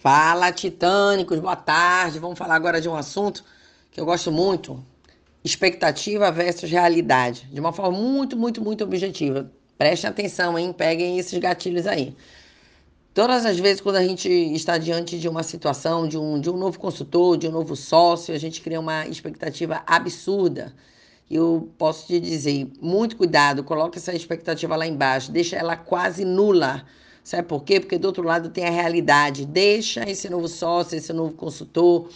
Fala, titânicos, boa tarde. Vamos falar agora de um assunto que eu gosto muito: expectativa versus realidade, de uma forma muito, muito, muito objetiva. Prestem atenção, hein? Peguem esses gatilhos aí. Todas as vezes, quando a gente está diante de uma situação, de um, de um novo consultor, de um novo sócio, a gente cria uma expectativa absurda. Eu posso te dizer, muito cuidado, coloque essa expectativa lá embaixo, deixa ela quase nula Sabe por quê? Porque do outro lado tem a realidade. Deixa esse novo sócio, esse novo consultor,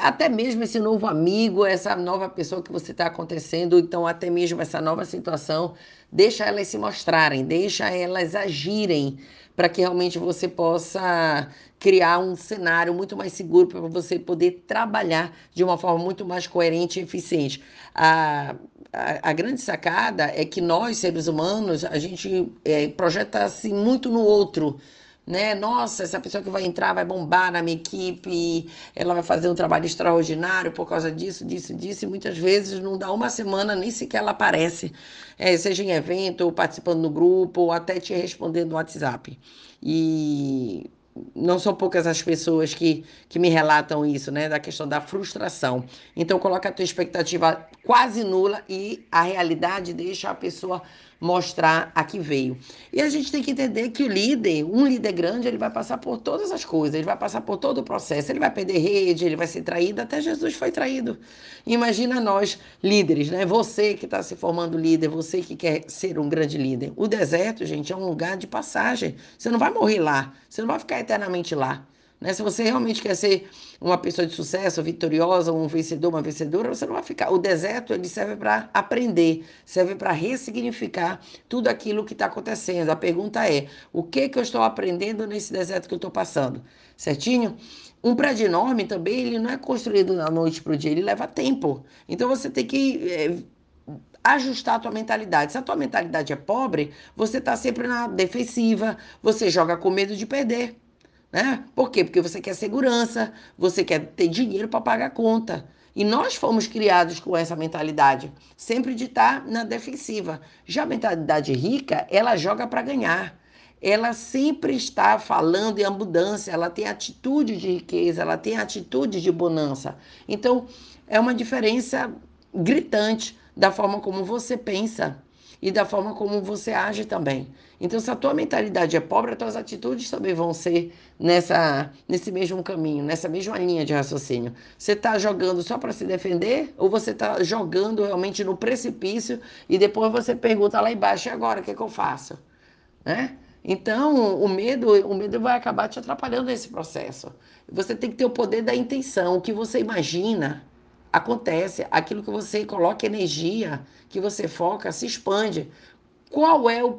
até mesmo esse novo amigo, essa nova pessoa que você está acontecendo, então até mesmo essa nova situação, deixa elas se mostrarem, deixa elas agirem para que realmente você possa criar um cenário muito mais seguro para você poder trabalhar de uma forma muito mais coerente e eficiente. A, a, a grande sacada é que nós, seres humanos, a gente é, projeta assim muito no outro né? Nossa, essa pessoa que vai entrar vai bombar na minha equipe, ela vai fazer um trabalho extraordinário por causa disso, disso, disso, e muitas vezes não dá uma semana, nem sequer ela aparece, é, seja em evento, ou participando no grupo, ou até te respondendo no WhatsApp. E não são poucas as pessoas que, que me relatam isso, né? Da questão da frustração. Então, coloca a tua expectativa quase nula e a realidade deixa a pessoa mostrar a que veio. E a gente tem que entender que o líder, um líder grande, ele vai passar por todas as coisas, ele vai passar por todo o processo, ele vai perder rede, ele vai ser traído, até Jesus foi traído. Imagina nós, líderes, né? Você que está se formando líder, você que quer ser um grande líder. O deserto, gente, é um lugar de passagem. Você não vai morrer lá, você não vai eternamente lá. Né? Se você realmente quer ser uma pessoa de sucesso, vitoriosa, um vencedor, uma vencedora, você não vai ficar. O deserto ele serve para aprender, serve para ressignificar tudo aquilo que está acontecendo. A pergunta é: o que que eu estou aprendendo nesse deserto que eu estou passando? Certinho? Um prédio enorme também ele não é construído da noite para o dia, ele leva tempo. Então você tem que é, ajustar a tua mentalidade. Se a tua mentalidade é pobre, você está sempre na defensiva, você joga com medo de perder. Né? Por quê? Porque você quer segurança, você quer ter dinheiro para pagar a conta. E nós fomos criados com essa mentalidade, sempre de estar na defensiva. Já a mentalidade rica, ela joga para ganhar. Ela sempre está falando em abundância, ela tem atitude de riqueza, ela tem atitude de bonança. Então, é uma diferença gritante da forma como você pensa e da forma como você age também. Então, se a tua mentalidade é pobre, as tuas atitudes também vão ser nessa, nesse mesmo caminho, nessa mesma linha de raciocínio. Você está jogando só para se defender ou você está jogando realmente no precipício e depois você pergunta lá embaixo, e agora, o que, é que eu faço? Né? Então, o medo, o medo vai acabar te atrapalhando nesse processo. Você tem que ter o poder da intenção, o que você imagina acontece, aquilo que você coloca energia, que você foca, se expande. Qual é o